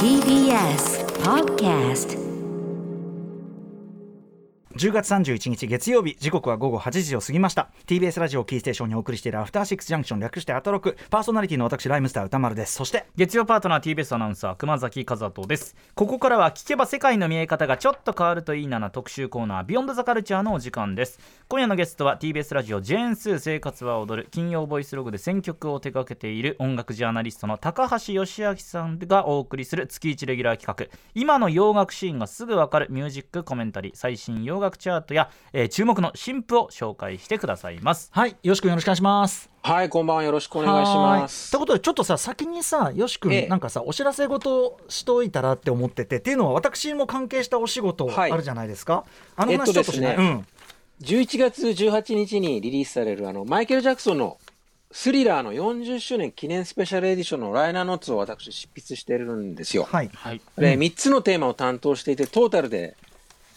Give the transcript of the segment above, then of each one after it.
TBS Podcast 10月31日月曜日時刻は午後8時を過ぎました。TBS ラジオキーステーションにお送りしているアフターシックスジャンクション略してアトロク。パーソナリティの私ライムスター歌丸です。そして月曜パートナー TBS アナウンサー熊崎和人です。ここからは聞けば世界の見え方がちょっと変わるといいなな特集コーナービヨンドザカルチャーのお時間です。今夜のゲストは TBS ラジオジェーンスー生活は踊る金曜ボイスログで選曲を手掛けている音楽ジャーナリストの高橋義明さんがお送りする月1レギュラー企画。今の洋楽シーンがすぐわかるミュージックコメンタリー最新洋楽チャートや、えー注目の新譜を紹介してくださいます。はいよしくんよろしくお願いします。はい、こんばんは。よろしくお願いします。ということでちょっとさ先にさよしくん、ええ。なんかさお知らせ事しといたらって思っててっていうのは私も関係したお仕事あはい。るじゃないですか、あのえっと話ちょっとしない、ですね11月18日にリリースされる、あの、マイケル・ジャクソンのスリラーの40周年記念スペシャルエディションのライナーノーツを私執筆しているんですよ。はい。はいで、3つのテーマを担当していて、トータルで、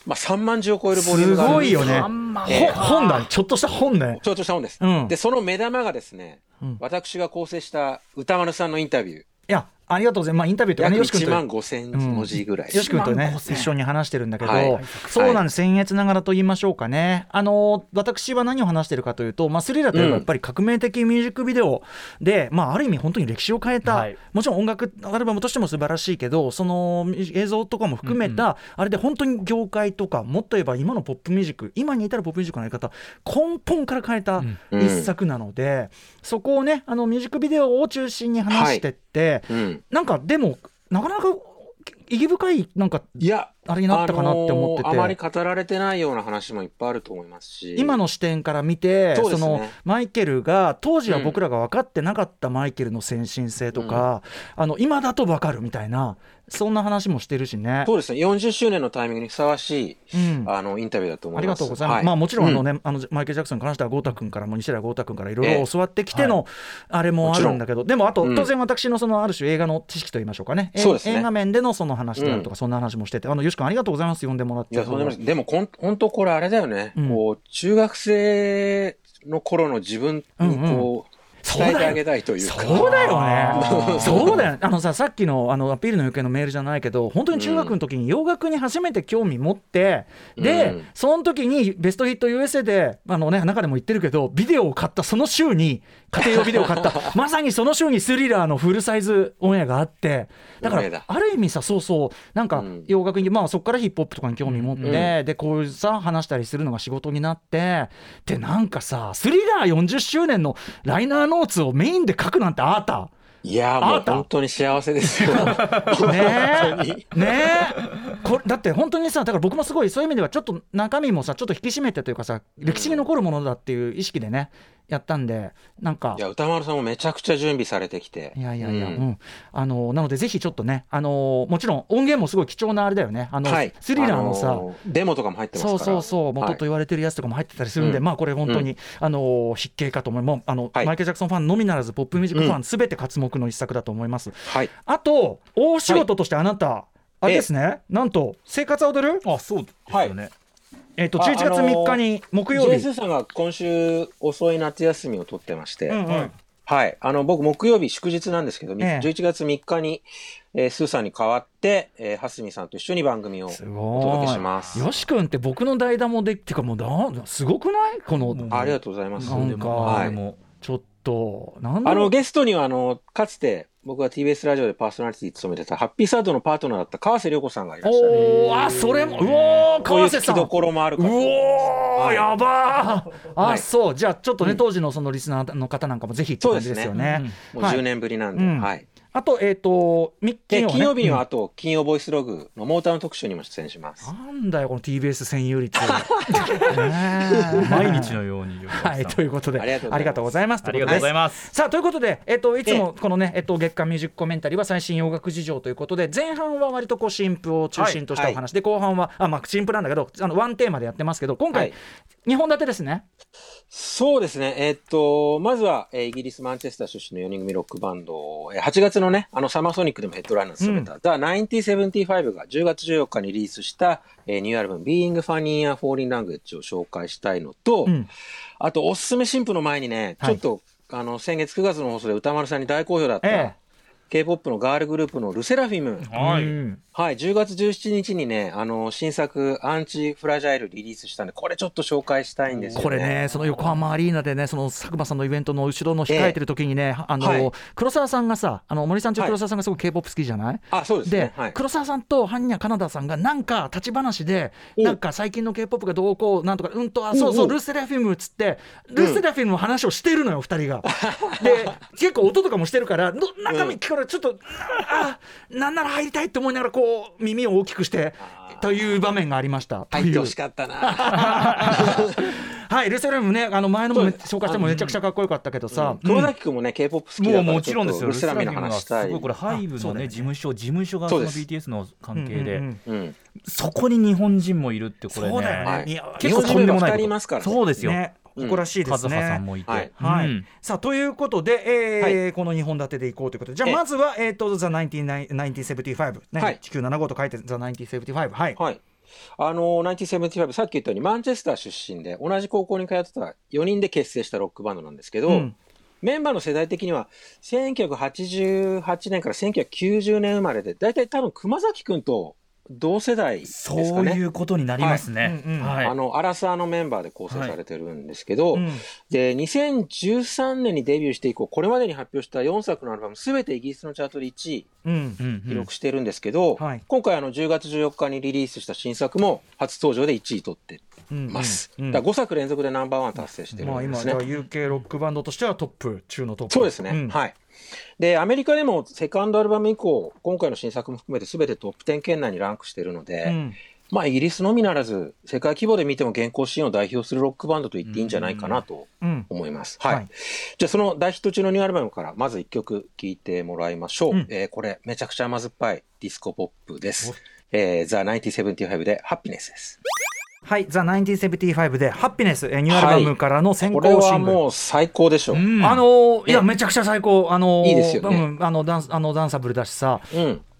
まあ、3万字を超えるボリュームすがある。んですごいよね。3万ええほ本だねちょっとした本ね。ちょっとした本です。うん。で、その目玉がですね、うん。私が構成した歌丸さんのインタビュー、いやありがとうございます、まあ、インタビューとか約ねよしくんと1万5千文字ぐらい。よし君とね1万5000一緒に話してるんだけど、はい。そうなんです、僭越ながらと言いましょうかね、あの私は何を話してるかというと、まあ、スリラーといえばやっぱり革命的ミュージックビデオで、まあ、ある意味、本当に歴史を変えた、はい。もちろん音楽アルバムとしても素晴らしいけど、その映像とかも含めた、あれで本当に業界とか、もっと言えば今のポップミュージック、今に至るポップミュージックのやり方、根本から変えたうん。一作なので、そこをね、あのミュージックビデオを中心に話してって、うん。なんかでも、なかなか意義深い、なんかいや、あれになったかなって思ってて、あのーあまり語られてないような話もいっぱいあると思いますし。今の視点から見てそね。のマイケルが当時は僕らが分かってなかったマイケルの先進性とか、あの今だと分かるみたいなそんな話もしてるしね。そうですね、40周年のタイミングにふさわしい、うん。あのインタビューだと思ありいます。がとうございます。はまあもちろんあのね、うあのマイケル・ジャクソンに関しては豪太君からも西寺豪太君からいろいろええ。教わってきてのあれもあるんだけど、でもあとうん。当然私のそのある種映画の知識と言いましょうかね、えそうですね。映画面でのその話であるとか、うんそんな話もしてて、あのよし君ありがとうございます。呼んでもらって。いや、そうでもでもこん、本当これあれだよね、うん。こう、中学生の頃の自分にこう、そうだよ伝えてあげたいというか。そうだよあね。ーそうだよ。あのさ、さっきのあのアピールの余計のメールじゃないけど、本当に中学の時に洋楽に初めて興味持って、で、うん。その時にベストヒット USA で、あのね、中でも言ってるけど、ビデオを買ったその週に、家庭用ビデオを買った、まさにその週にスリラーのフルサイズオンエアがあって、だからある意味さ、そうそう、なんかうん。洋楽に、まあそこからヒップホップとかに興味持って、うん。で、こういうさ、話したりするのが仕事になって、で、なんかさ、スリラー40周年のライナーノーツをメインで書くなんてあなた。いや、もう本当に幸せですよ。ね 本当えに。ねえ。これだって本当にさだから僕もすごいそういう意味ではちょっと中身もさちょっと引き締めてというかさ歴史に残るものだっていう意識でねやったんでなんか。いや、歌丸さんもめちゃくちゃ準備されてきて。いやいやいや、ううん。んあのなのでぜひちょっとねあのもちろん音源もすごい貴重なあれだよね。あの、はい。スリラーのさ、あーデモとかも入ってますから。そうそうそう元と言われてるやつとかも入ってたりするんで、うん。まあこれ本当に、あの筆形かと思いもうあの、はい。マイケル・ジャクソンファンのみならずポップミュージックファンすべて刮目の一作だと思います。はい。あと大仕事としてあなた、あれですね、なんと生活は踊る？あそうですよね、えっ、とあ11月3日に木曜日、JS さんが今週遅い夏休みを取ってまして、うんうん。はい。あの、僕、木曜日祝日なんですけど、ええ。11月3日に、えースーさんに代わって、えー、はすみさんと一緒に番組をすおご届けしい。ます。よし君って僕の代打もでっていうかもうなすごくない？この、うん。ありがとうございます。なんかでもはい。でもちょっとなんだあの、ゲストには、あの、かつて、僕が TBS ラジオでパーソナリティ務めてた、ハッピーサードのパートナーだった川瀬良子さんがいらっしゃる。おおあそれもうお川瀬さん。聞きどころもあるうかと。おやばー。あ、はい。そう。じゃあちょっとね、うん当時のそのリスナーの方なんかもぜひって感じですよね。そうですもうはい10年ぶりなんで、うん。はい。あとえっ、とみで、金曜日には、ねあと、金曜ボイスログのモーターの特集にも出演します。なんだよこの TBS 占有率。毎日のようにはいということでありがとうございます。ありがとうございます。さあということで、えっと、いつもこのね、えっと、月間ミュージックコメンタリーは最新洋楽事情ということで前半は割とこう新譜を中心としたお話。で、後半はあ、まあ、新譜なんだけどあのワンテーマでやってますけど今回、はい2本立てですね。そうですね。えーっと、まずは、えーイギリス・マンチェスター出身の4人組ロックバンド、えー8月のね、あの、サマーソニックでもヘッドライナー務めた、ザ・1975が10月14日にリリースした、えーニューアルバム、Being Funny and Falling Language を紹介したいのと、うんあと、おすすめ新婦の前にね、はいちょっと、あの、先月9月の放送で歌丸さんに大好評だった、ええ K-POP のガールグループのルセラフィム。はいうんはい、10月17日にね、あの、新作、アンチフラジャイルリリースしたんで、これちょっと紹介したいんですよね。これね、その横浜アリーナでね、その佐久間さんのイベントの後ろの控えてる時にね、あの、はい黒沢さんがさ、あの森さんちはい黒沢さんがすごく K-POP 好きじゃない、あ、そうですでね。はい。黒沢さんと般若カナダさんがなんか立ち話でおなんか最近の K-POP がどうこうなんとかうんとあそうそうルセラフィムっつってルセラフィムの話をしてるのよ二人が。で 結構音とかもしてるからの中身聞からちょっと、あなんなら入りたいって思いながらこう耳を大きくしてという場面がありました。入ってほしかったな。はいルセラムねあの前のも紹介してもめちゃくちゃかっこよかったけどさ。黒崎君もね、K-POP 好きだから、もうもちろんですよ、ルセラミの話したい。はすごいこれ、ハイブのね、ね。事務所、事務所がその BTS の関係で、うんうんうんうん。そこに日本人もいるって、これね、そうだよね。はい。結構日本人が2とんでもないこと。人いますからね。そうですよ、ね誇らしいですね。カズハさんもいて、はい。さあということで、えーはこの2本立てでいこうということで。じゃあええ。まずは、えー、と19 1975、ねはい。地球75と書いて The 1975はい、はい。あの、1975、さっき言ったように、マンチェスター出身で、同じ高校に通ってた4人で結成したロックバンドなんですけど、うん。メンバーの世代的には、1988年から1990年生まれで、大体多分熊崎くんと同世代ですかね。そういうことになりますね。はい。うんうん。はい。あの、アラサーのメンバーで構成されてるんですけど、うん。で、2013年にデビューして以降、これまでに発表した4作のアルバム、すべてイギリスのチャートで1位うん。うんうん記録してるんですけど、はい。今回あの10月14日にリリースした新作も初登場で1位取ってうんます。うんだから5作連続でナンバーワン達成してるまあ、んですね。今じゃあ UK ロックバンドとしてはトップ中のトップ。そうですね、ん。はい。で、アメリカでもセカンドアルバム以降、今回の新作も含めて全てトップ10圏内にランクしてるので、うんまあイギリスのみならず、世界規模で見ても現行シーンを代表するロックバンドと言っていいんじゃないかなとうん思います。はい。はいじゃあその大ヒット中のニューアルバムからまず1曲聴いてもらいましょう。うんえーこれめちゃくちゃ甘酸っぱいディスコポップです。えー、The 1975でハッピネスです。はい、ザ・1975で、ハッピネス、えーニューアルバムからの先これは行シングル。もう最高でしょ。う。ん。うん。あのーいや、えめちゃくちゃ最高、あのーいいですよね。うんあのダンスあのダンサブルだしさ、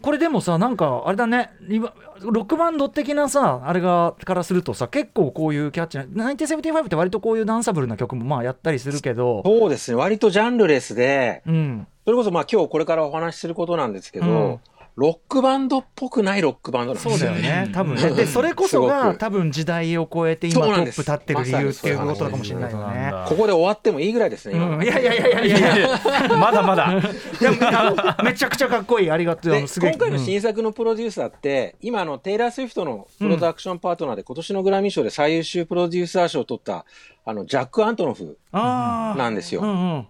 これでもさ、なんかあれだね、今ロックバンド的なさ、あれがからするとさ、結構こういうキャッチーな、1975って割とこういうダンサブルな曲もまあやったりするけど、そうですね。割とジャンルレスで、うん、それこそまあ今日これからお話しすることなんですけど、うんロックバンドっぽくないロックバンドなんですそうよだよね、多分ね。うん。で、それこそすが多分時代を超えて今トップ立ってる理由っていうことかもしれないよね。ここで終わってもいいぐらいですね、うん、いやいやいやいやいや。まだまだ。いやめちゃくちゃかっこいい、ありがとう。今回の新作のプロデューサーって、今あのテイラー・スウィフトのプロダクションパートナーで、今年のグラミー賞で最優秀プロデューサー賞を取ったあのジャック・アントノフなんですよ。うんうん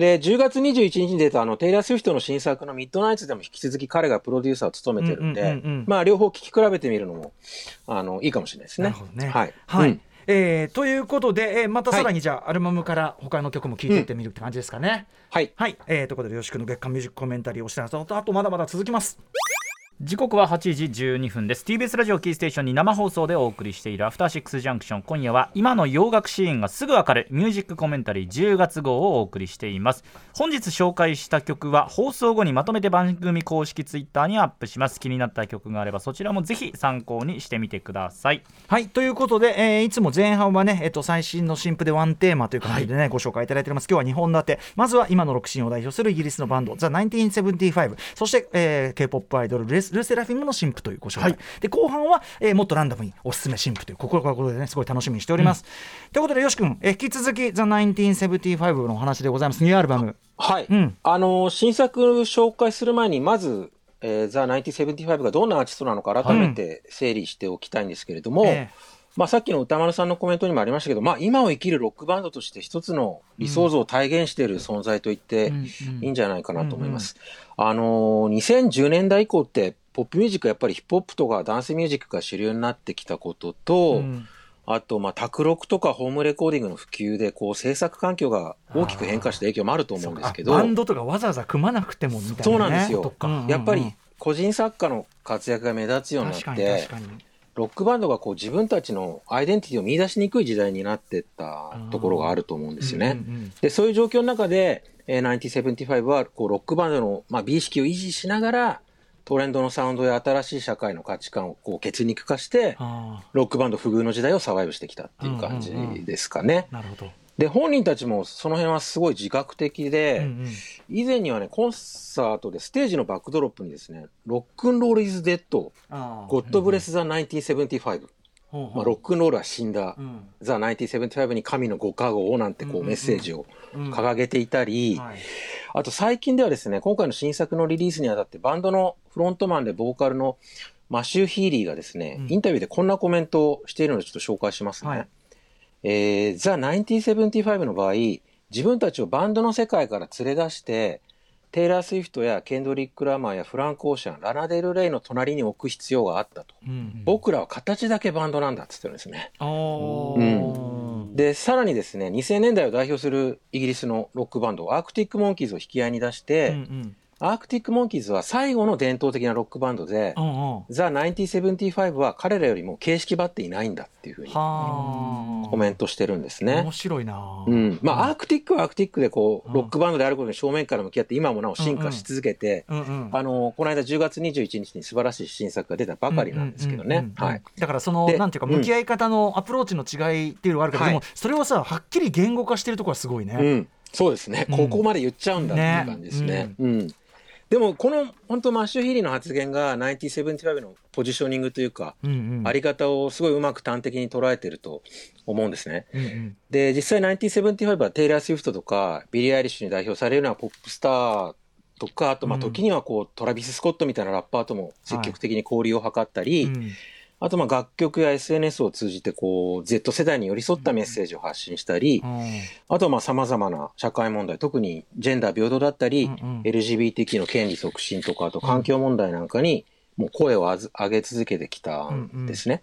で、10月21日に出たあのテイラー・スウィフトの新作のミッドナイツでも引き続き彼がプロデューサーを務めてるんで、うんうんうんうんまあ両方聞き比べてみるのもあのいいかもしれないですね。なるほどね。はい。はいうんえーということで、えーまたさらにじゃあ、アルバムから他の曲も聴いていってみるって感じですかね。はい。はい、えーということで、よしくの月間ミュージックコメンタリーをしてますと、あとまだまだ続きます。時刻は8時12分です。TBS ラジオキーステーションに生放送でお送りしているアフターシックスジャンクション。今夜は今の洋楽シーンがすぐわかる。ミュージックコメンタリー10月号をお送りしています。本日紹介した曲は放送後にまとめて番組公式ツイッターにアップします。気になった曲があればそちらもぜひ参考にしてみてください。はいということで、えーいつも前半はね、えっと最新の新譜でワンテーマという感じでね、ご紹介いただいております。今日は2本立て。まずは今のロックシーンを代表するイギリスのバンドザ・1975そして、えー、K-POP アイドルルスルセラフィムの新譜というご紹介、で後半は、えーもっとランダムにおすすめ新譜というこここでねすごい楽しみにしております、ということでよし君、えー引き続きザ・1975のお話でございます。ニューアルバムはい。うん。あの、新作紹介する前に、まず、えー、ザ・1975がどんなアーティストなのか改めて整理しておきたいんですけれども、えまあ、さっきの歌丸さんのコメントにもありましたけど、まあ、今を生きるロックバンドとして一つの理想像を体現している存在と言っていいんじゃないかなと思います。あのー、2010年代以降って、ポップミュージックはやっぱりヒップホップとかダンスミュージックが主流になってきたことと、うんあと、まあ、卓録とかホームレコーディングの普及で、こう、制作環境が大きく変化した影響もあると思うんですけど、あバンドとかわざわざ組まなくてもみたいな、ね、そうなんですよ。やっぱり個人作家の活躍が目立つようになっ確かにて確、かにロックバンドがこう自分たちのアイデンティティを見出しにくい時代になってったところがあると思うんですよね。うんうんうんで、そういう状況の中で、えー1975はこうロックバンドの、まあ、美意識を維持しながら、トレンドのサウンドや新しい社会の価値観をこう血肉化して、あロックバンド不遇の時代をサバイブしてきたっていう感じですかね。あなるほどで、本人たちもその辺はすごい自覚的で、うんうん。以前にはね、コンサートでステージのバックドロップにですね、ロックンロールイズデッド、ゴッドブレスザ1975、ほうほう。まあ、ロックンロールは死んだう、ん。ザ1975に神のご加護をなんてこうメッセージをうん。掲げていたり、はい。あと最近ではですね、今回の新作のリリースにあたってバンドのフロントマンでボーカルのマシュー・ヒーリーがですね、うん。インタビューでこんなコメントをしているのでちょっと紹介しますね。はいえー、ザ・1975の場合、自分たちをバンドの世界から連れ出して、テイラー・スウィフトやケンドリック・ラマーやフランク・オーシャン、ラナデル・レイの隣に置く必要があったと。うん僕らは形だけバンドなんだって言ってるんですね。うんで、さらにですね、2000年代を代表するイギリスのロックバンド、アークティック・モンキーズを引き合いに出して、うんうんアークティック・モンキーズは最後の伝統的なロックバンドでう、んうんザ・1975は彼らよりも形式ばっていないんだっていうふうにはあコメントしてるんですね面。白いなうん。まあ、アークティックはアークティックでこう、うんロックバンドであることに正面から向き合って今もなお進化し続けて、うんうんあの、この間10月21日に素晴らしい新作が出たばかりなんですけどね。だからそのでなんていうかうん向き合い方のアプローチの違いっていうのがあるけど、はいでもそれをさはっきり言語化してるところはすごいね。うん。そうですね。うんここまで言っちゃうんだっていう感じですね。うん。でも、この、本当マシュー・ヒーリーの発言が1975のポジショニングというか、うんうん。あり方をすごいうまく端的に捉えてると思うんですね。うんうん。で、実際1975はテイラー・スウィフトとかビリー・アイリッシュに代表されるようなポップスターとか、あとまあうん。時にはこうトラビス・スコットみたいなラッパーとも積極的に交流を図ったり、うんあとまあ楽曲や SNS を通じてこう Z 世代に寄り添ったメッセージを発信したり、あとはまあ様々な社会問題、特にジェンダー平等だったり、うんうん。LGBTQ の権利促進とか、あと環境問題なんかに、もう声を上げ続けてきたんですね。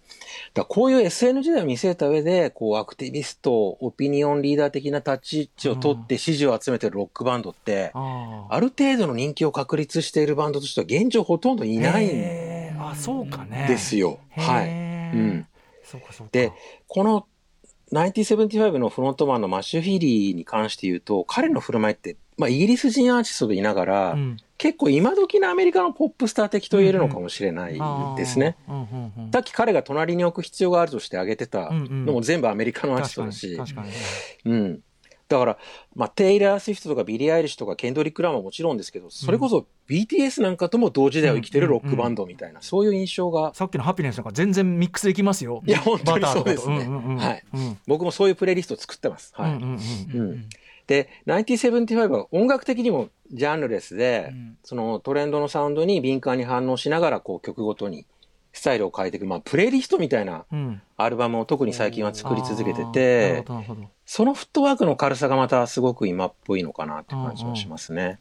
だからこういう SN 時代を見据えた上で、こうアクティビスト、オピニオンリーダー的な立ち位置を取って支持を集めてるロックバンドって、あー。ある程度の人気を確立しているバンドとしては現状ほとんどいないんへーあそうかね。ですよ。はい。うんそうかそうか。で、この1975のフロントマンのマシュー・ヒーリーに関して言うと、彼の振る舞いって、まあ、イギリス人アーティストでいながら、うん結構今時のアメリカのポップスター的と言えるのかもしれないですね。。さっき彼が隣に置く必要があるとして挙げてたのも全部アメリカのアーティストだし、うん。だから、まあ、テイラー・スウィフトとかビリー・アイリッシュとかケンドリック・ラーももちろんですけど、それこそ BTS なんかとも同時代を生きてるロックバンドみたいな、そういう印象が。に、さっきの Happiness なんか全然ミックスできますよ。いや本当にそうですね。はい。うん。僕もそういうプレイリストを作ってます。はい。で、1975は音楽的にもジャンルレスで、うん。そのトレンドのサウンドに敏感に反応しながら、こう曲ごとにスタイルを変えていく、まあ、プレイリストみたいなうん。アルバムを特に最近は作り続けててほ、どなるほどそのフットワークの軽さがまたすごく今っぽいのかなって感じはしますね。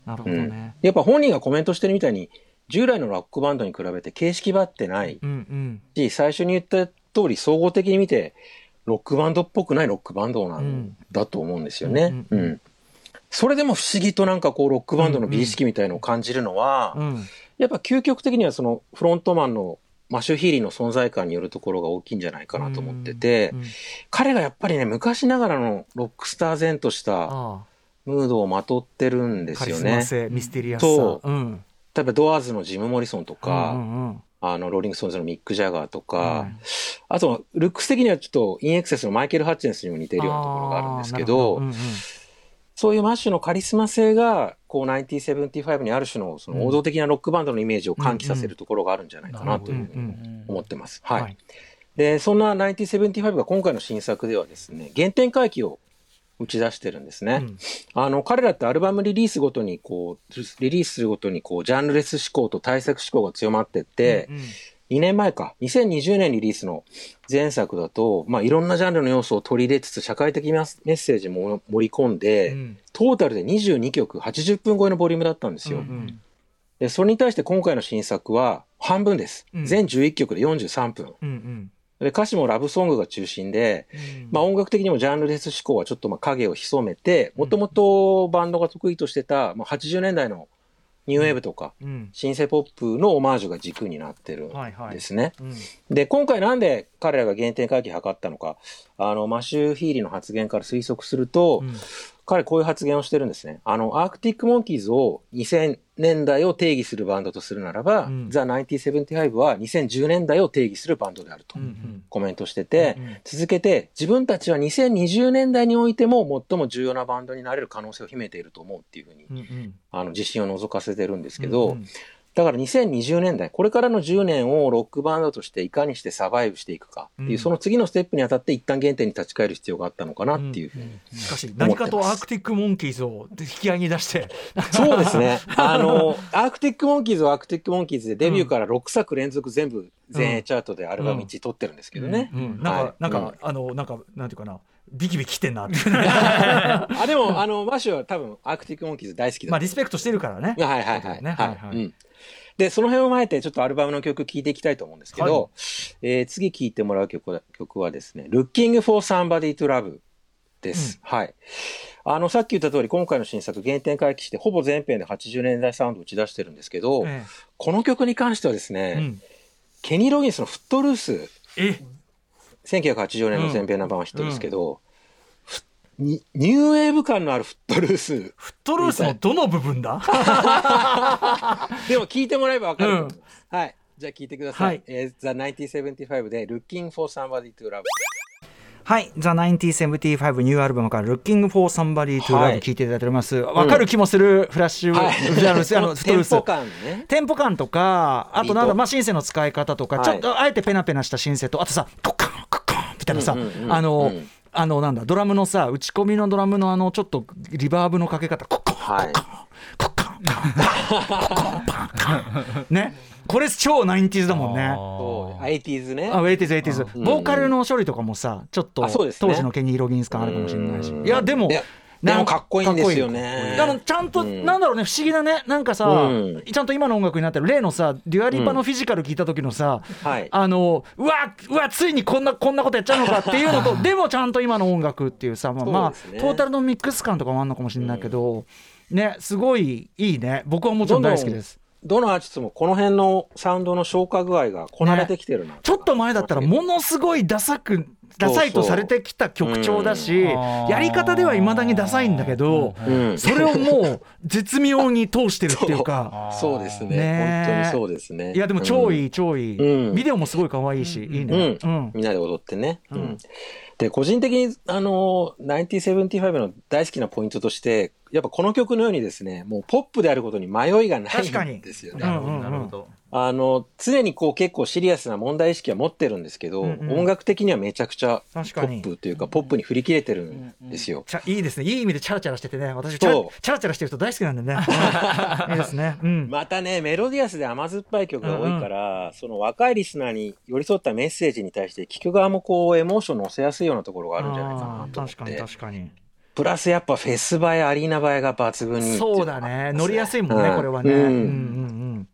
やっぱ本人がコメントしてるみたいに、従来のロックバンドに比べて形式ばってないうんうん。し、最初に言った通り総合的に見て、ロックバンドっぽくないロックバンドなんだと思うんですよね。うんうんうん。それでも不思議となんかこうロックバンドの美意識みたいのを感じるのは、うん。やっぱ究極的にはそのフロントマンのマシュー・ヒーリーの存在感によるところが大きいんじゃないかなと思ってて、うんうん。彼がやっぱりね、昔ながらのロックスター然としたあムードをまとってるんですよね。ミステリアスううん。例えばドアーズのジム・モリソンとか、うんうんうん。あの、ローリング・ストーンズのミック・ジャガーとか、うんあと、ルックス的にはちょっとインエクセスのマイケル・ハッチェンスにも似てるようなところがあるんですけど、あーなるほそういうマッシュのカリスマ性が、こう、1975にある種のその王道的なロックバンドのイメージを喚起させるところがあるんじゃないかなというふうにうん思ってます。はい。で、そんな1975が今回の新作ではですね、原点回帰を打ち出してるんですね。うんあの、彼らってアルバムリリースごとに、こう、リリースするごとに、こう、ジャンルレス思考と対策思考が強まってって、うんうん2年前か、2020年リリースの前作だと、まあ、いろんなジャンルの要素を取り入れつつ、社会的メッセージも盛り込んで、うんトータルで22曲、80分超えのボリュームだったんですよ。うんうんで、それに対して今回の新作は半分です。うん全11曲で43分。うんうんで、歌詞もラブソングが中心で、うんまあ音楽的にもジャンルレス思考はちょっとまあ影を潜めて、もともとバンドが得意としてた、まあ、80年代のニューウェーブとか、うん。シンセポップのオマージュが軸になってるんはいはい。ですね。うん。で、今回なんで彼らが原点回帰を図ったのか、あの、マシュー・ヒーリーの発言から推測すると、うん彼こういう発言をしてるんですね。あの、アークティック・モンキーズを2000年代を定義するバンドとするならば、うん。ザ・1975は2010年代を定義するバンドであるとうんうん。コメントしてて、うん続けて自分たちは2020年代においても最も重要なバンドになれる可能性を秘めていると思うっていうふうに、うんうん。あの、自信を覗かせてるんですけど、うんだから2020年代、これからの10年をロックバンドとしていかにしてサバイブしていくかっていう、うん。その次のステップにあたって一旦原点に立ち返る必要があったのかなっていうふうに。しかし何かとアークティック・モンキーズを 引き合いに出して。そうですね。あの、アークティック・モンキーズはアークティック・モンキーズでデビューから6作連続全部全英チャートでアルバム1位取ってるんですけどね。うん。なんか、はい。なんか、うん。あのなんかなんていうかな。ビキビキきてんなって。あ、でも、あの、マシューは多分アークティック・モンキーズ大好きだまあリスペクトしてるからね。はいはいはい。ね。はい。はい。うんで、その辺を踏まえて、ちょっとアルバムの曲聴いていきたいと思うんですけど、はい。えー次聴いてもらう曲は曲はですね、Looking for Somebody to Love です。はい。あの、さっき言った通り、今回の新作、原点回帰して、ほぼ全編で80年代サウンドを打ち出してるんですけど、えこの曲に関してはですえね、うん。ケニー・ロギンスのフットルース、え1980年の全編ナンバーワンヒットですけど、ふニニューウェーブ感のあるフットルース、フットルースのどの部分だ？でも聞いてもらえばわかる。と思います。はい。じゃあ聞いてください。はい。えー、The 1975で Looking for Somebody to Love。はい「The1975 ニューアルバムから「Looking for Somebody to は Love」い。聴いていただいております。わかる気もする。フラッシュ、はい。フラッシュあのフットルース。テンポ感ね。テンポ感とか、あとなんだ、まあ、シンセの使い方とか、はい。ちょっとあえてペナペナしたシンセと、あとさ、コッカン、コッカンみたいなさ、うんうんうんあの、うんあの、なんだ、ドラムのさ、打ち込みのドラムのあの、ちょっとリバーブのかけ方、コッカン、はいコン、コッカン、コッカン、パン、パン、ね。これ超 nineties だもんね。そう。80s ね。あ、 eighties、eighties。うんボーカルの処理とかもさ、ちょっと当時のケニー・ロギンス感あるかもしれないし。うんいや、でもでもかっこいいんですよね。あのちゃんと、うんなんだろうね不思議だねなんかさ、うんちゃんと今の音楽になってる例のさデュア・リパの Physical 聞いた時のさ、はい。あのうわうわついにこんなこんなことやっちゃうのかっていうのと でもちゃんと今の音楽っていうさまあ、まあねトータルのミックス感とかもあるのかもしれないけど、ねすごいいいね僕はもちろん大好きです。どのアーティストもこの辺のサウンドの消化具合がこなれてきてるな。ちょっと前だったらものすごいダサくダサいとされてきた曲調だし、うんやり方ではいまだにダサいんだけど、うん。それをもう絶妙に通してるっていうか。そう ですね。ね本当にそうですね。いやでも超いい。い、超いい、うんビデオもすごい可愛いし、いいね。ううんみんなで踊ってね。うんうんで、個人的に、あの、1975の大好きなポイントとして、やっぱこの曲のようにですね、もうポップであることに迷いがない確かにんですよね。なるほどあの、常にこう結構シリアスな問題意識は持ってるんですけど、うんうん。音楽的にはめちゃくちゃポ確かに。ップというか、ポップに振り切れてるんですよ。ちゃいいですね。いい意味でチャラチャラしててね。私チャチャラチャラしてる人大好きなんでね。いいですね。うん、またね、メロディアスで甘酸っぱい曲が多いから、その若いリスナーに寄り添ったメッセージに対して、聞く側もこう、エモーション乗せやすいようなところがあるんじゃないかあなと思って。確かにプラスやっぱフェス映え、アリーナ映えが抜群にそうだね。乗りやすいもんね、うん。これはね、ううんん、うんうん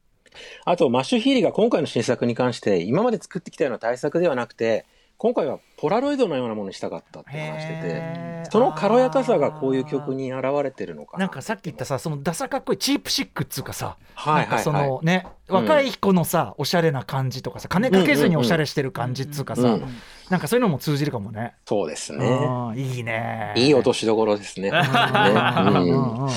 あと、マシュー・ヒーリーが今回の新作に関して、今まで作ってきたような大作ではなくて、今回はポラロイドのようなものにしたかったって話してて、その軽やかさがこういう曲に現れてるのかな。なんかさっき言ったさそのダサかっこいいチープシックっつうかさ、はいなんかそはいはい。のね若い子のさおしゃれな感じとかさ金かけずにおしゃれしてる感じっつうかさ、うんなんかそういうのも通じるかもね。そうですね。うんいいね。いい落としどころですね。うんねうんうんうん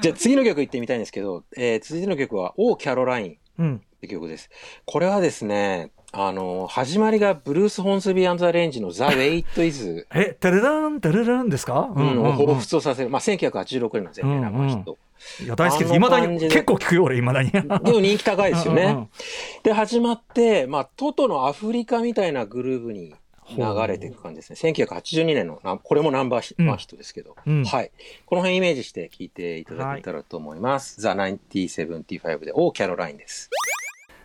じゃあ次の曲行ってみたいんですけど、えー続いての曲は、オー・キャロラインっうんて曲です。これはですね、あの、始まりがブルース・ホンスビー・アンザ・レンジのザ・ウェイト・イズ、え、タルランタルランですか？うん、を彷うん彿とさせる。まあ、1986年の全米ナンバーヒット。いや大好きです。いまだに結構聞くよ俺いまだに。でも人気高いですよね。うんうんで、始まって、まあ、トトのアフリカみたいなグルーブに流れていく感じですね。1982年のな、これもナンバーヒ,、うんまあヒットですけど、うんはい。この辺イメージして聴いていただけたらと思います。ザ・1975で、 Oh Caroline です。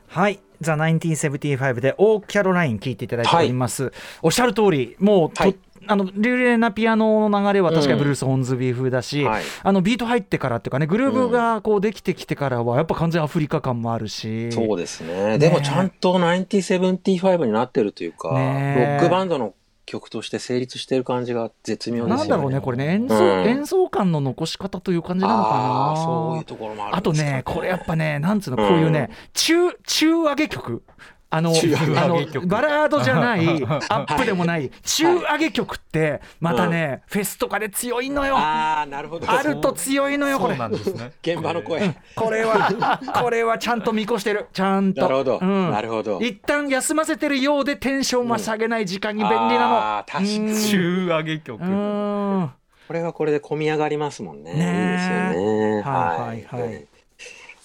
はい。ザ・1975で Oh Caroline 聞いていただいております。おっしゃる通り、もうと、はい。あの流麗なピアノの流れは確かにブルース・ホンズビー風だし、はい。あのビート入ってからっていうかねグルーブがこうできてきてからはやっぱ完全アフリカ感もあるし、そうですね。でもちゃんと1975になってるというか、ねロックバンドの曲として成立してる感じが絶妙ですよね。なんだろうねこれね演奏、うん。演奏感の残し方という感じなのかな。そういうところもあるあとねこれやっぱねなんつうのこういうね、中中上げ曲あのあの曲。バラードじゃない アップでもない中上げ曲ってまたね、フェスとかで強いのよ。あああ、なるほど。ると強いのよこれ。そうなんですね。現場の声。これはこれはちゃんと見越してる。ちゃんと。なるほど。うん。なるほど。一旦休ませてるようでテンションは下げない時間に便利なあー確かに。うん。中上げ曲。のうん。これはこれで込み上がりますもんね。ねえ。いいですよね。はいはいはい。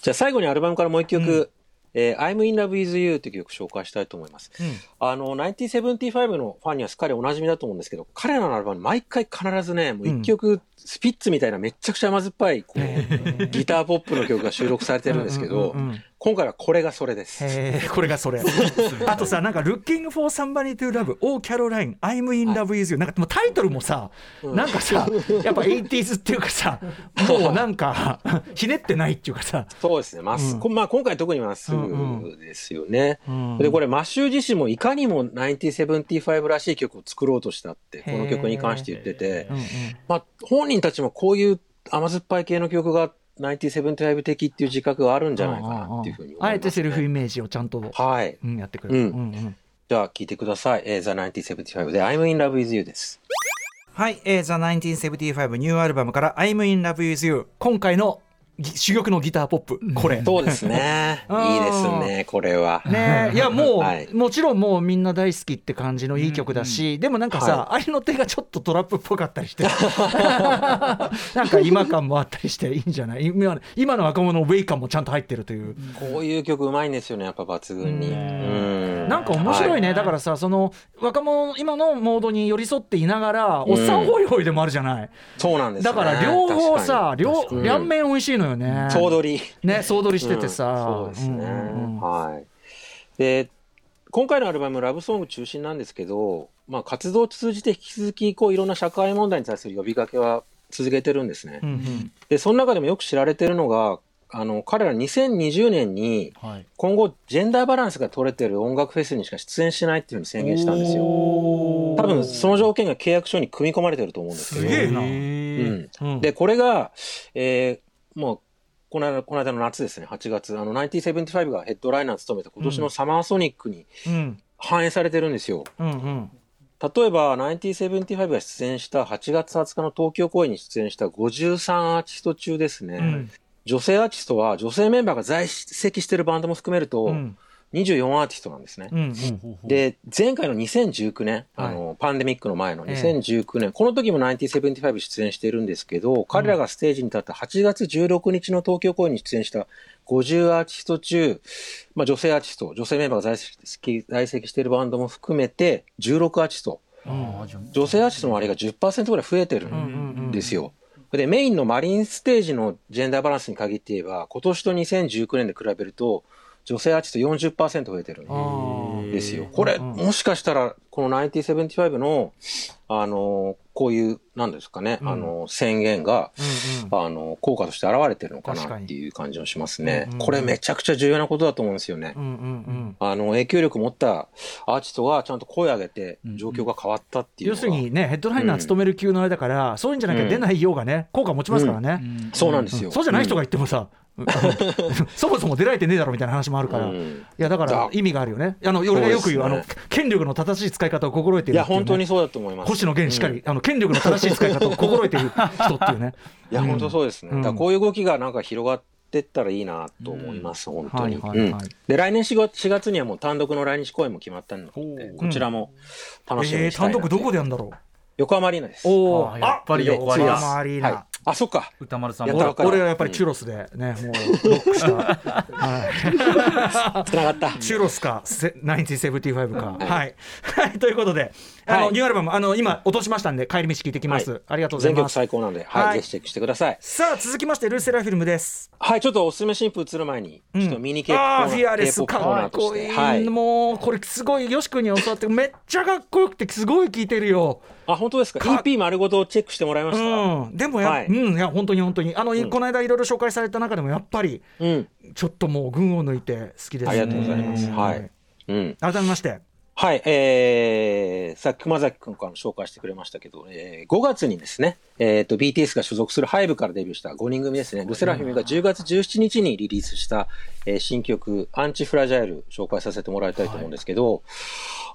じゃあ最後にアルバムからもう一曲、えー I'm in love with you という曲紹介したいと思います。うんあの、1975のファンにはすっかりおなじみだと思うんですけど、彼らのアルバム毎回必ずね、もう一曲、スピッツみたいなめっちゃくちゃ甘酸っぱい、こう、ギターポップの曲が収録されてるんですけど今回はこれがそれです。これがそれ。あとさなんか「Looking for somebody to love」「Oh Caroline I'm in love with you」なんかもうタイトルもさ、なんかさやっぱ 80s っていうかさもうなんかひねってないっていうかさ。そうですね。まあ今回特にまっすぐですよね。んで、これ、マッシュー自身もいかにも1975らしい曲を作ろうとしたって、この曲に関して言っててうん、うんまあ本人たちもこういう甘酸っぱい系の曲が1975的っていう自覚があるんじゃないかなっていうふうに思います、ね。あえてセルフイメージをちゃんと、はい。うん、やってくれる、うんうんじゃあ聴いてください。えー、The 1975で I'm in love with you です。はい、えー、The 1975ニューアルバムから I'm in love with you 今回のぎ珠玉のギターポップ。これ。そうですね。うん。いいですね、これは。ね。えいや もう、はい。もちろんもうみんな大好きって感じのいい曲だし、でもなんかさ、あれの手がちょっとトラップっぽかったりして。なんか今感もあったりしていいんじゃない？今今の若者のウェイ感もちゃんと入ってるという、こういう曲うまいんですよね、やっぱ抜群に。うん。なんか面白いね、はだからさその若者今のモードに寄り添っていながら、おっさんホイホイでもあるじゃない？そうなんですね。だから両方さ両両面美味しいのよね。総取り。ね総取りしててさ、うんそうですね、はい。で今回のアルバムラブソング中心なんですけど、まあ、活動を通じて引き続きこういろんな社会問題に対する呼びかけは続けてるんですね、うんうん。でその中でもよく知られてるのがあの彼ら2020年にはい。今後ジェンダーバランスが取れてる音楽フェスにしか出演しないっていうふうに宣言したんですよ。多分その条件が契約書に組み込まれてると思うんですけど。すげえな。うん。うん。で、これが、えーもう、この間、この間の夏ですね、8月、あの、1975がヘッドライナーを務めた今年のサマーソニックにうん反映されてるんですよ。うん。うん例えば、1975が出演した8月20日の東京公演に出演した53アーティスト中ですね、うん。女性アーティストは女性メンバーが在籍してるバンドも含めると、うん24アーティストなんですね。で、前回の2019年、あの、パンデミックの前のええ。2019年、この時も1975出演してるんですけど、彼らがステージに立った8月16日の東京公演に出演した50アーティスト中、まあ女性アーティスト、女性メンバーが在籍在籍しているバンドも含めて16アーティスト、女性アーティストの割合が10%ぐらい増えてるんですよ。で、メインのマリンステージのジェンダーバランスに限って言えば、今年と2019年で比べると、女性アーティスト40%増えてるんですよ。これ、もしかしたら、この1975の、あの、こういう、なんですかね、あの、宣言が、あの、効果として現れてるのかなっていう感じがしますね。うんうん。これめちゃくちゃ重要なことだと思うんですよね。う。んうんうん。あの、影響力を持ったアーティストがちゃんと声を上げて、状況が変わったっていうのが要するにねヘッドライナー務める級のあれだから、そういうんじゃなきゃ出ないようがね効果持ちますからね、そうなんですよ。そうじゃない人が言ってもさ、そもそも出られてねえだろみたいな話もあるから、うん。いやだからだ意味があるよね。あの俺がよく言うね。あの権力の正しい使い方を心得ているっていう、ね、本当にそうだと思います。星野源しかり、あの権力の正しい使い方を心得ている人っていうね。いや、本当そうですね。うん。だこういう動きがなんか広がってったらいいなと思います、本当に。はいはいはい。うん。で、来年4月 ,4 月にはもう単独の来日公演も決まったので、こちらも楽しみえー、にしたいなと単独どこでやるんだろ横浜アリーナです。うおやっぱりで横浜アリーナ、はい。あ、そっか。歌丸さんも俺はやっぱりチュロスでね、もうロックした、はい、つながった。チュロスか、せ1975か。はい、はい、ということで、あの、はいニューアルバム、あの今落としましたんで、帰り道聞いてきます。はいありがとうござい全曲ます。最高なんで、はい、はいぜひチェックしてください。さあ、続きまして、ルーセラフィルムです。はい、ちょっとおすすめ新婦映る前に、ちょっとミニケーああ、フィアレスかっコーナーとしこいい、てはい。もうこれすごいよし君に教わってめっちゃかっこよくてすごい聞いてるよ。あ、本当ですか？か EP 丸ごとチェックしてもらいました。うん、でもや、はいうんいや本当に本当にあの、この間いろいろ紹介された中でもやっぱりうん。ちょっともう群を抜いて好きです、ね。ありがとうございます。はい。うん。改めまして。はい、えー、さっき熊崎くんからも紹介してくれましたけど、えー、5月にですね、えっ、と、BTS が所属するハイブからデビューした5人組ですね、ルセラフィムが10月17日にリリースした、えー新曲、アンチフラジャイル紹介させてもらいたいと思うんですけど、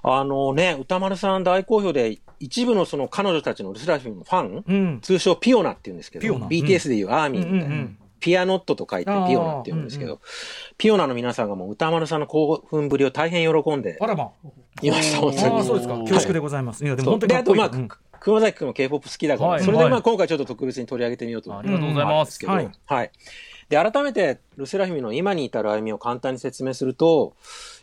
あのね、歌丸さん大好評で、一部のその彼女たちのルセラフィムのファン、うん。通称ピオナって言うんですけど、BTS でいうアーミーみたいな、うん。うんうんピアノットと書いてピオナって言うん。ですけど、ピオナの皆さんがもう歌丸さんの興奮ぶりを大変喜んであらまいました、本当に。ああそうですか。恐縮でございます。いやでも本当にで、あと、まあ、く熊崎君も K-POP 好きだから、はい。それで、まあ、はい。今回ちょっと特別に取り上げてみようと思ありがとうございます。はい。はい。で、改めて、ルセラフィムの今に至る歩みを簡単に説明すると、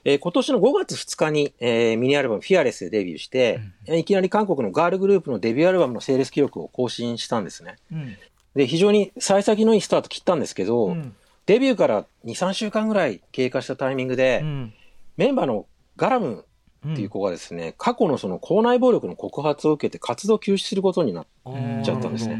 えー今年の5月2日に、えーミニアルバム、フィアレスでデビューして、えーいきなり韓国のガールグループのデビューアルバムのセールス記録を更新したんですね。うん。で、非常に幸先のいいスタート切ったんですけど、うん。デビューから2、3週間ぐらい経過したタイミングで、うん。メンバーのガラムっていう子がですね、過去のその校内暴力の告発を受けて活動休止することになっうんちゃったんですね。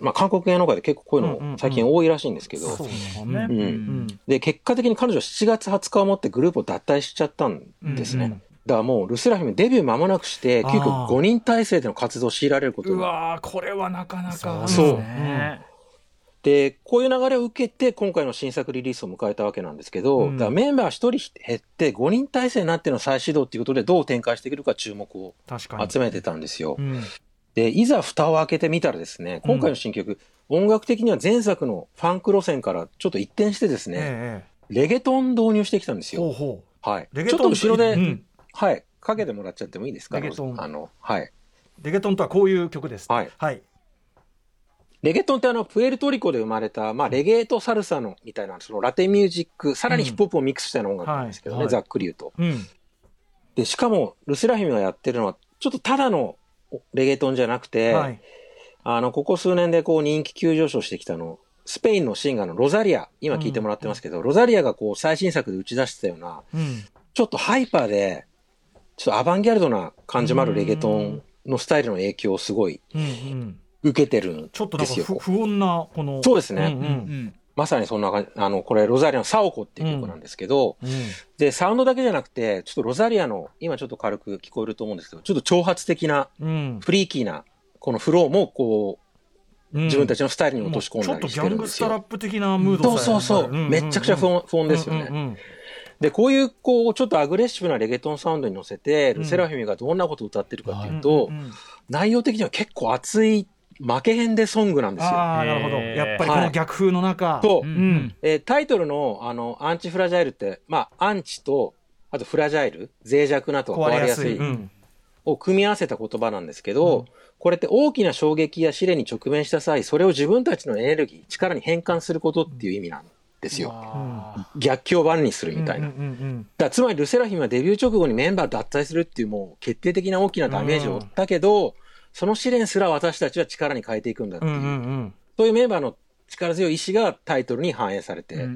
まあ、韓国芸能界で結構こういううんうんうん。の最近多いらしいんですけど、ですね。うん。うんで、結果的に彼女は7月20日をもってグループを脱退しちゃったんですね。うんうん。だからもう、ルセラフィムデビュー間もなくして、急遽あー5人体制での活動を強いられることうになっわーこれはなかなかそう。ねて、こういう流れを受けて、今回の新作リリースを迎えたわけなんですけど、うん。だメンバー1人減って5人体制になっての再始動っていうことでどう展開していけるか注目を集めてたんですよ。うん。で、いざ蓋を開けてみたらですね、今回の新曲、音楽的には前作のファンク路線からちょっと一転してですね、えレゲトン導入してきたんですよ。えほうほはい。うレゲトンちょっと後ろで、うん。はい。かけてもらっちゃってもいいですか？レゲトン。あの、はい。レゲトンとはこういう曲です。はい。はいレゲトンってあの、プエルトリコで生まれた、まあ、レゲエとサルサの、みたいな、そのラテンミュージック、さらにヒップホップをミックスしたような音楽なんですけどね、はいはい。ざっくり言うと。うん。で、しかも、ルセラヒムがやってるのは、ちょっとただのレゲトンじゃなくて、はい。あの、ここ数年でこう人気急上昇してきたの、スペインのシンガーのロザリア、今聞いてもらってますけど、ロザリアがこう最新作で打ち出してたような、うん。ちょっとハイパーで、ちょっとアバンギャルドな感じもあるレゲトンのスタイルの影響をすごいうんうん受けてるんちょっとなんですよ。か不不穏なこのそうですね。うんうんうんまさにそんな感じ、あの、これロザリアのサオコっていう曲なんですけど、うんで、サウンドだけじゃなくて、ちょっとロザリアの、今ちょっと軽く聞こえると思うんですけど、ちょっと挑発的な、うんフリーキーな、このフローも、こう、自分たちちのスタイルに落とし込んだりしてるんですよ。ちょっとギャングスタラップ的なムードそうそうそう。めっちゃくちゃ不穏穏不穏ですよね。うんうんで、こういう、こう、ちょっとアグレッシブなレゲトンサウンドに乗せて、うんルセラフィムがどんなことを歌ってるかっていううんと、うんうん内容的には結構熱い負けへんでソングなんですよ。ああなるほど。やっぱりこの逆風の中。そう。ん。ん。えータイトルの、あの、アンチフラジャイルって、まあ、アンチと、あとフラジャイル、脆弱なとか壊れやすい。い。うん。を組み合わせた言葉なんですけど、うん。これって大きな衝撃や試練に直面した際、それを自分たちのエネルギー、力に変換することっていう意味なんですよ。あ逆境をバネにするみたいな。うんうんうんだつまりルセラフィムはデビュー直後にメンバー脱退するっていうもう決定的な大きなダメージを負ったけど、その試練すら私たちは力に変えていくんだっていう、うんうんうん。そういうメンバーの力強い意志がタイトルに反映されてる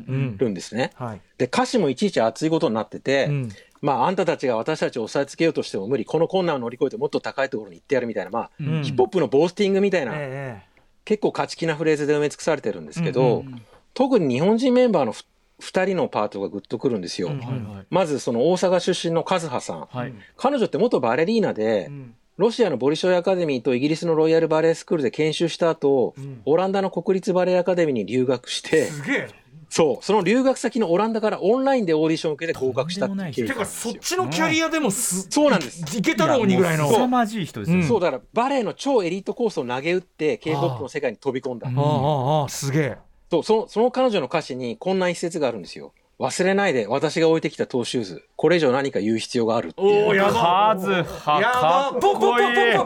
んですね。はい。で、歌詞もいちいち熱いことになってて、うん。まああんたたちが私たちを押さえつけようとしても無理、この困難を乗り越えてもっと高いところに行ってやるみたいな、まあ、うん。ヒップホップのボースティングみたいな、え結構勝ち気なフレーズで埋め尽くされてるんですけど、うんうん特に日本人メンバーのふ2人のパートがグッとくるんですよ。うんはいはい。まずその大阪出身の和葉さん。はい。彼女って元バレリーナで、えうんロシアのボリショイアカデミーとイギリスのロイヤルバレエスクールで研修した後、うん。オランダの国立バレエアカデミーに留学して、すげえ。そう、その留学先のオランダからオンラインでオーディションを受けて合格したっていう。てかそっちのキャリアでもすそうなんです。いけたろうにぐらいの。凄まじい人ですようん。そうだからバレエの超エリートコースを投げ打って K-POP の世界に飛び込んだ。あ。ああああすげえ。そうそのその彼女の歌詞にこんな一節があるんですよ。忘れないで私が置いてきたトーシューズ。これ以上何か言う必要があるっていう。おおやばカズハやばかっポ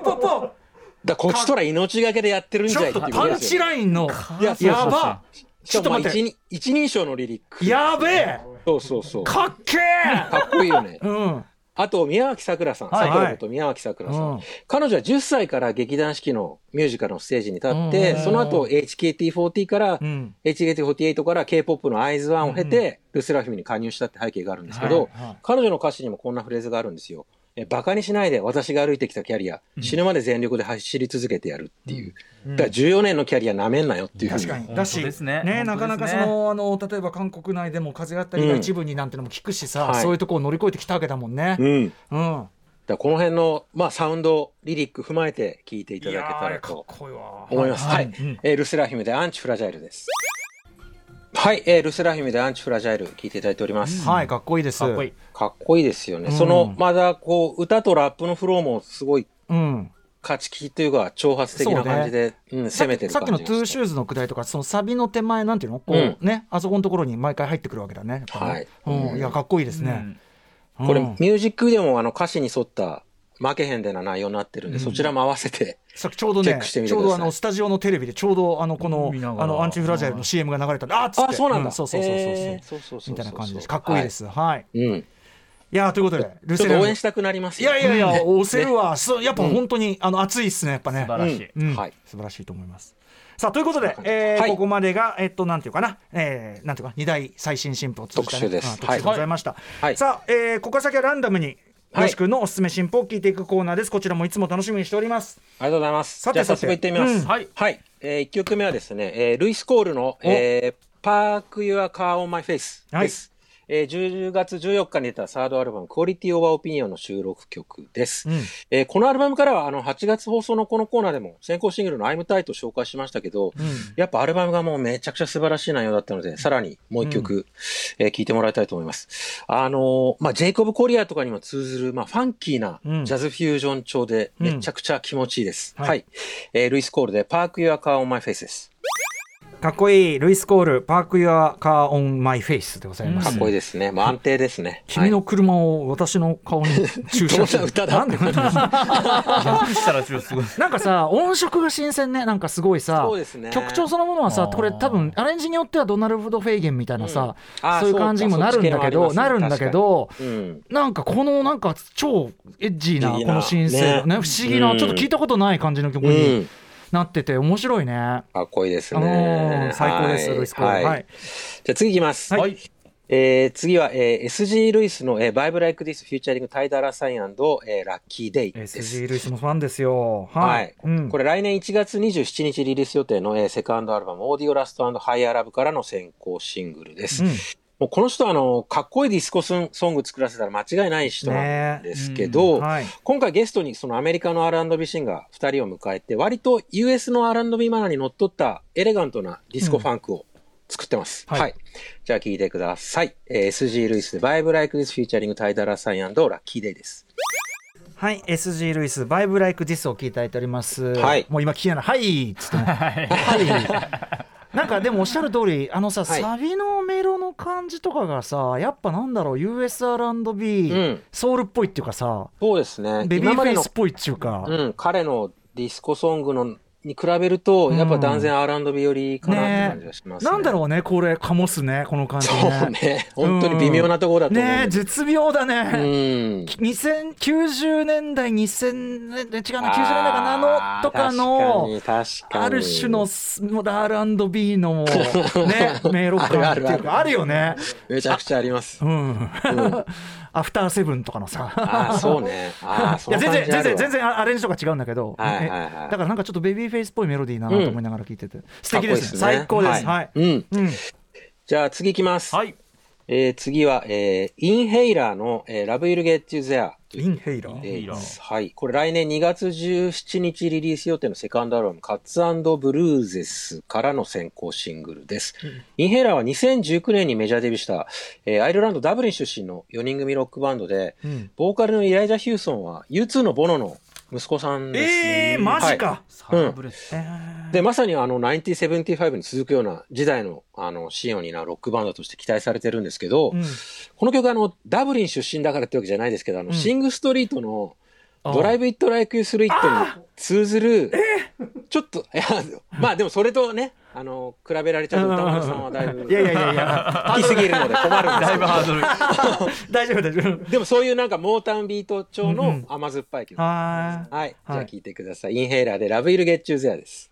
ポポだこっちとら命がけでやってるんじゃいっていうとパンチ。ラインのいやそうそうそうやばちょっと待って一人一人称のリリック。やべえそうそうそう。かかっけえっこいいよね。うんあと、宮脇さくらさん。はい。さくらこと宮脇さくらさん。うん。彼女は10歳から劇団四季のミュージカルのステージに立っうん。て、その後 HKT40 から、うん。HKT48 から K-POP の IZONE を経て、ルセラフィムに加入したって背景があるんですけど、はいはい。彼女の歌詞にもこんなフレーズがあるんですよ。えバカにしないで私が歩いてきたキャリア、死ぬまで全力で走り続けてやるっていう。だから14年のキャリアなめんなよっていうふう確に。かにだしねねなかなかそのあの例えば韓国内でも風があったりが一部になんてのも聞くしさ、はいそういうところを乗り越えてきたわけだもんね。うん。だかうん。らこの辺の、まあ、サウンド、リリック踏まえて聞いていただけたらとこいいわ。思います。はい。うんえールセラヒムでアンチフラジャイルです。はい、えールセラヒムでアンチフラジャイル聞いていただいております。はい、かっこいいです。かっこいいかっこいいですよね。うんその、まだこう、歌とラップのフローもすごいうん。勝ち気というか、挑発的な感じで、うん、攻めてるさっきのトゥーシューズのくだりとかそのサビの手前なんていうのこう、ねあそこのところに毎回入ってくるわけだね。やっぱね。うん、いやかっこいいですね。これ、うん。ミュージックビデオもあの歌詞に沿った負けへんでな内容になってるんで、そちらも合わせて、さっきちょうどねちょうどあのスタジオのテレビでちょうどあのこのあの ANTIFRAGILE の CM が流れたんであっつって。あ、そうなんだ。そうそうそうそうそう、そうみたいな感じです。かっこいいで。す。はい、い、はいうん。やということでルちょっセラ応援したくなりますいよやいやいや、押せるわ、そうやっぱ本当に、あの熱いっすねやっぱね。素晴らしい、うん。はい。素晴らしいと思います。さあということで、えここまでが、えっと、なんていうかな、えー、なんていうか、二大最新進歩を通じた、特集です。うん特集でございました。はい。さあ、えーここから先はランダムに、はい。よし君のおすすめ進歩を聞いていくコーナーです。こちらもいつも楽しみにしております。ありがとうございます。さてじゃあ早速行ってみます。はい。はい。えー、1曲目はですね、えールイス・コールの、えー、Park Your Car on My Face はい。です。えー、10月14日に出たサードアルバム、Quality Over Opinion の収録曲です。うんえーこのアルバムからは、あの、8月放送のこのコーナーでも、先行シングルの I'm Tight を紹介しましたけど、うんやっぱアルバムがもうめちゃくちゃ素晴らしい内容だったので、さらにもう一曲、えー聴いてもらいたいと思います。あのーまあ、ジェイコブ・コリアとかにも通ずる、まあ、ファンキーなうんジャズフュージョン調で、めちゃくちゃ気持ちいいです。はいはい。えールイス・コールで Park Your Car on My Face です。かっこいい、ルイス・コール、 Park Your Car on My Face でございます。かっこいいですね。安定ですね。君の車を私の顔に駐車して。歌だなんで逆 したらすごい。なんかさ音色が新鮮ね。なんかすごいさそうですね。曲調そのものはさこれ多分アレンジによってはドナルド・フェイゲンみたいなさ、そういう感じにもなるんだけど、なるんだけど。なんかこのなんか超エッジーなこの新鮮なね。ね不思議な、うん。ちょっと聞いたことない感じの曲うにん。なってて面白いね。かっこいいですねー。最高です、はいルイス・コール。はい。じゃあ次いきます。はいえー次は、えー SG ルイスの、えー、Vibe Like This Featuring タイダラサインえー、ラッキーデイです。SG ルイスもファンですよ。ははいい。うんこれ来年1月27日リリース予定の、えーセカンドアルバム、オーディオラストハイアーラブからの先行シングルです。うんもうこの人はあの、かっこいいディスコソンソング作らせたら間違いない人なんですけど、はい。今回ゲストにそのアメリカの R&B シンガー2人を迎えて、割と US の R&B マナーにのっとったエレガントなディスコファンクを作ってます。はいはい。じゃあ聴いてください。えー SG ルイスで Vibe Like This Featuring タイ・ダラー・サイン、ラッキー・デイです。はい、SG ルイス、 Vibe Like This を聞いていただいております。はい もう今聞きながら、はいっつっても、はい。なんかでもおっしゃる通り、あのさ、はい。サビのメロの感じとかがさ、やっぱなんだろう、USR&B、うん。ソウルっぽいっていうかさ、そうですね。ベビーフェイスっぽいっていうか、うん、彼のディスコソングのに比べると、やっぱ断然 R&B よりかなって感じがしますね。なんだろうね、これ、醸すね、この感じそうね。ね。本当に微妙なところだと思う。ね絶妙だね。うん。2090年代、2000年、違うな、90年代かな、あのとかの、ある種のスもう R&B のね メロ感っていうかあるよね。めちゃくちゃありますう。ん。アフターセブンとかのさ。ああ、そうね。あいやの全然全然全然。然アレンジとか違うんだけど、はいはいはいえだからなんかちょっとベイビーフェイスっぽいメロディーだなと思いながら聞いてて、素敵ですね最高ですはい、うん。うんじゃあ次いきます。はいえー次は、えーインヘイラーの、えー、Love Will Get You There インヘイラー？ヘイラーです。はい。これ来年2月17日リリース予定のセカンドアルバム、 Cutsブルーゼスからの先行シングルです。インヘイラーは2019年にメジャーデビューした、えーアイルランド・ダブリン出身の4人組ロックバンドで、うんボーカルのイライジャ・ヒューソンは U2 のボノの息子さんです。えー、マジか、サラブレス、えーで、まさにあの、1975に続くような時代の、あの、シーンを担うロックバンドとして期待されてるんですけど、うん。この曲あの、ダブリン出身だからってわけじゃないですけど、あの、うん。シングストリートの、あ Drive It Like You Stole It に通ずる、ちょっと、いや、まあでもそれとね、あの、比べられちゃうと宇多丸さんはだいぶ、いやいやいやいや。好きすぎるので困るんですだいぶハードル。大丈夫大丈夫。でもそういうなんかモータウンビート調のうんうん。甘酸っぱい曲。ははい。じゃはい。あ聴いてください。インヘイラーで Love Will Get You There です。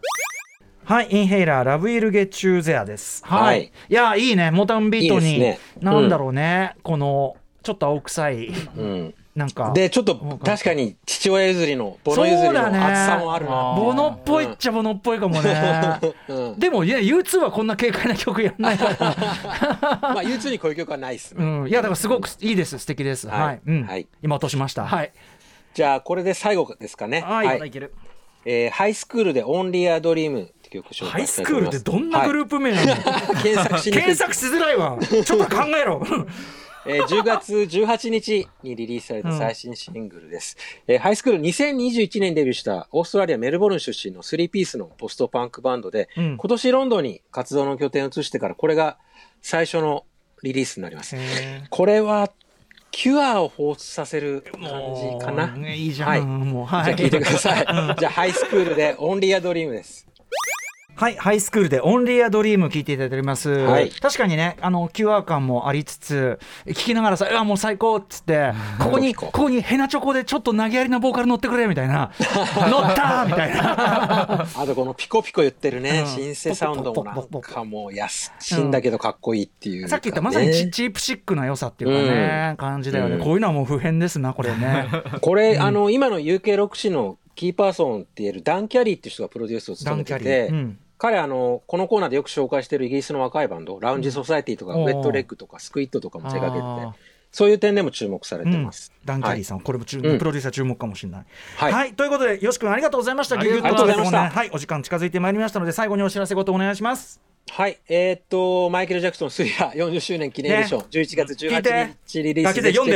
はい、インヘイラー、 Love Will Get You There です。はい。はい。い、や、いいね、モータウンビートに、いいですね。なんだろうね、この、ちょっと青臭い、うん。なんかで、ちょっと確かに父親譲りの、ボノ譲りの厚さもあるな。ボノっぽいっちゃボノっぽいかもね。うんでもいや U2 はこんな軽快な曲やんないから。まあ U2 にこういう曲はないっすね。うん、いやだからすごくいいです素敵です。はい。はいうんはい今落としました。はい。じゃあ、これで最後ですかね。はいまだいけるえーハイスクールでオンリーアドリームって曲を紹ハイ介しスクールったいと思います。てどんなグループ名なの？はい 検索し検索しづらいわ。ちょっと考えろ。えー10月18日にリリースされた最新シングルです。えーハイスクール2021年にデビューしたオーストラリア・メルボルン出身の3ピースのポストパンクバンドで、うん今年ロンドンに活動の拠点を移してからこれが最初のリリースになります。へこれはキュアを彷彿させる感ーじかな？ねいいじゃん。はいもうはい。じゃあ聞いてください。じゃあハイスクールでオンリーアドリームです。はい、 HighSchool で Only a Dream 聞いていただいております。はい。確かにね、あの、キュア感もありつつ、聞きながらさ、うわ、もう最高っつって、ここに、ここにヘナチョコでちょっと投げやりなボーカル乗ってくれみたいな、乗ったーみたいな。あとこのピコピコ言ってるね、うん。シンセサウンドもなんかもう安いんだけどかっこいいっていうかね、さっき言ったまさにチチープシックな良さっていうかね、感じだよね、うん。こういうのはもう普遍ですな、これね。これ、あの、今の UK ロックシーンのキーパーソンって言える Dan Carey っていう人がプロデュースをダ務めンキャリてて、彼あの、このコーナーでよく紹介してるイギリスの若いバンド、 Lounge Society とか、うん Wet Leg とか、 Squid とかも手掛けてて、そういう点でも注目されてます。ダンキャリーさん、これも注うんプロデューサー注目かもしれない。はいはい、ということで、よし君ありがとうございました。ありがとうございましたねはい、お時間近づいてまいりましたので、最後にお知らせごとお願いします。はい。えーっと、マイケル・ジャクソンスリラー40周年記念エディション、11月聞いて18日リリーだ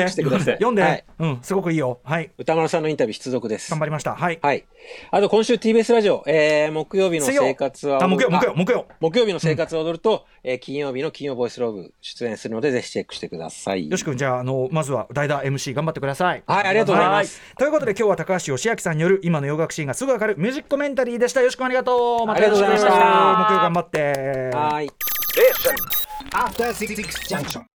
スしてください。読んで、はい。うん、すごくいいよ。はい、歌丸さんのインタビュー必読です頑。張りました。はい。はい。あと今週 TBS ラジオ、えー、木曜日の生活はあ、木曜、木曜、あ木曜。木曜日の生活を踊ると、えー金曜日の金曜ボイスローブ出演するので、ぜひチェックしてください。よし君、じゃあ、あの、まずは代打 MC 頑張ってください。はいありがとうございますはということで、今日は高橋義明さんによる今の洋楽シーンがすぐわかるミュージックコメンタリーでした。よし君ありがとう。またよろしくお願いします。ありがとうございました木曜頑張って。はい。After Six Junction.